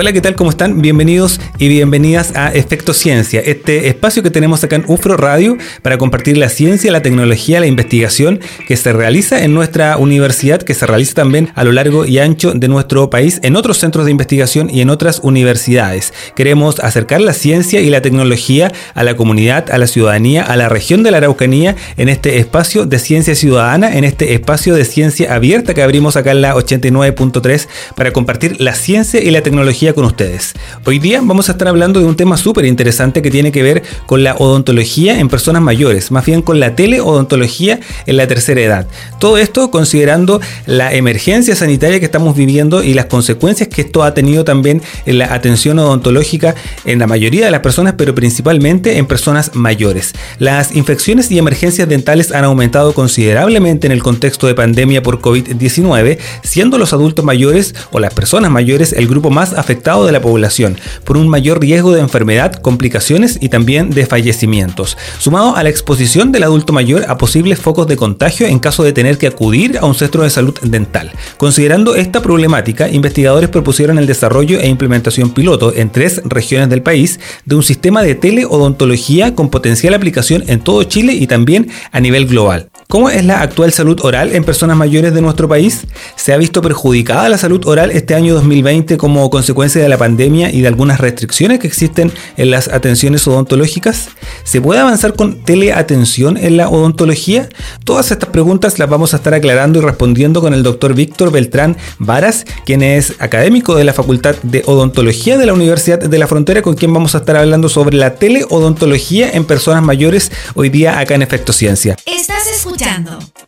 Hola, ¿qué tal? ¿Cómo están? Bienvenidos y bienvenidas a Efecto Ciencia, este espacio que tenemos acá en UFRO Radio para compartir la ciencia, la tecnología, la investigación que se realiza en nuestra universidad, que se realiza también a lo largo y ancho de nuestro país, en otros centros de investigación y en otras universidades. Queremos acercar la ciencia y la tecnología a la comunidad, a la ciudadanía, a la región de la Araucanía en este espacio de ciencia ciudadana, en este espacio de ciencia abierta que abrimos acá en la 89.3 para compartir la ciencia y la tecnología con ustedes. Hoy día vamos a estar hablando de un tema súper interesante que tiene que ver con la odontología en personas mayores, más bien con la teleodontología en la tercera edad. Todo esto considerando la emergencia sanitaria que estamos viviendo y las consecuencias que esto ha tenido también en la atención odontológica en la mayoría de las personas, pero principalmente en personas mayores. Las infecciones y emergencias dentales han aumentado considerablemente en el contexto de pandemia por COVID-19, siendo los adultos mayores o las personas mayores el grupo más afectado de la población por un mayor riesgo de enfermedad, complicaciones y también de fallecimientos, sumado a la exposición del adulto mayor a posibles focos de contagio en caso de tener que acudir a un centro de salud dental. Considerando esta problemática, investigadores propusieron el desarrollo e implementación piloto en tres regiones del país de un sistema de teleodontología con potencial aplicación en todo Chile y también a nivel global. ¿Cómo es la actual salud oral en personas mayores de nuestro país? ¿Se ha visto perjudicada la salud oral este año 2020 como consecuencia de la pandemia y de algunas restricciones que existen en las atenciones odontológicas? ¿Se puede avanzar con teleatención en la odontología? Todas estas preguntas las vamos a estar aclarando y respondiendo con el doctor Víctor Beltrán Varas, quien es académico de la Facultad de Odontología de la Universidad de la Frontera, con quien vamos a estar hablando sobre la teleodontología en personas mayores hoy día acá en Efecto Ciencia.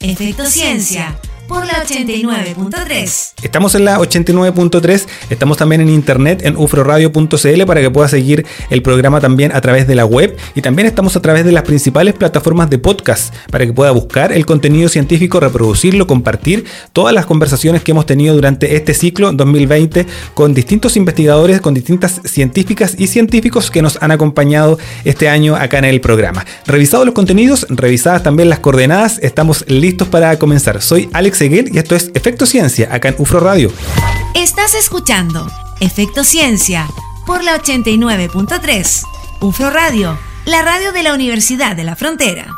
Efecto Ciencia por la 89.3. Estamos en la 89.3, estamos también en internet en ufroradio.cl para que pueda seguir el programa también a través de la web y también estamos a través de las principales plataformas de podcast para que pueda buscar el contenido científico, reproducirlo, compartir todas las conversaciones que hemos tenido durante este ciclo 2020 con distintos investigadores, con distintas científicas y científicos que nos han acompañado este año acá en el programa. Revisados los contenidos, revisadas también las coordenadas, estamos listos para comenzar. Soy Alex Seguel y esto es Efecto Ciencia, acá en UFRO Radio. Estás escuchando Efecto Ciencia por la 89.3 UFRO Radio, la radio de la Universidad de la Frontera.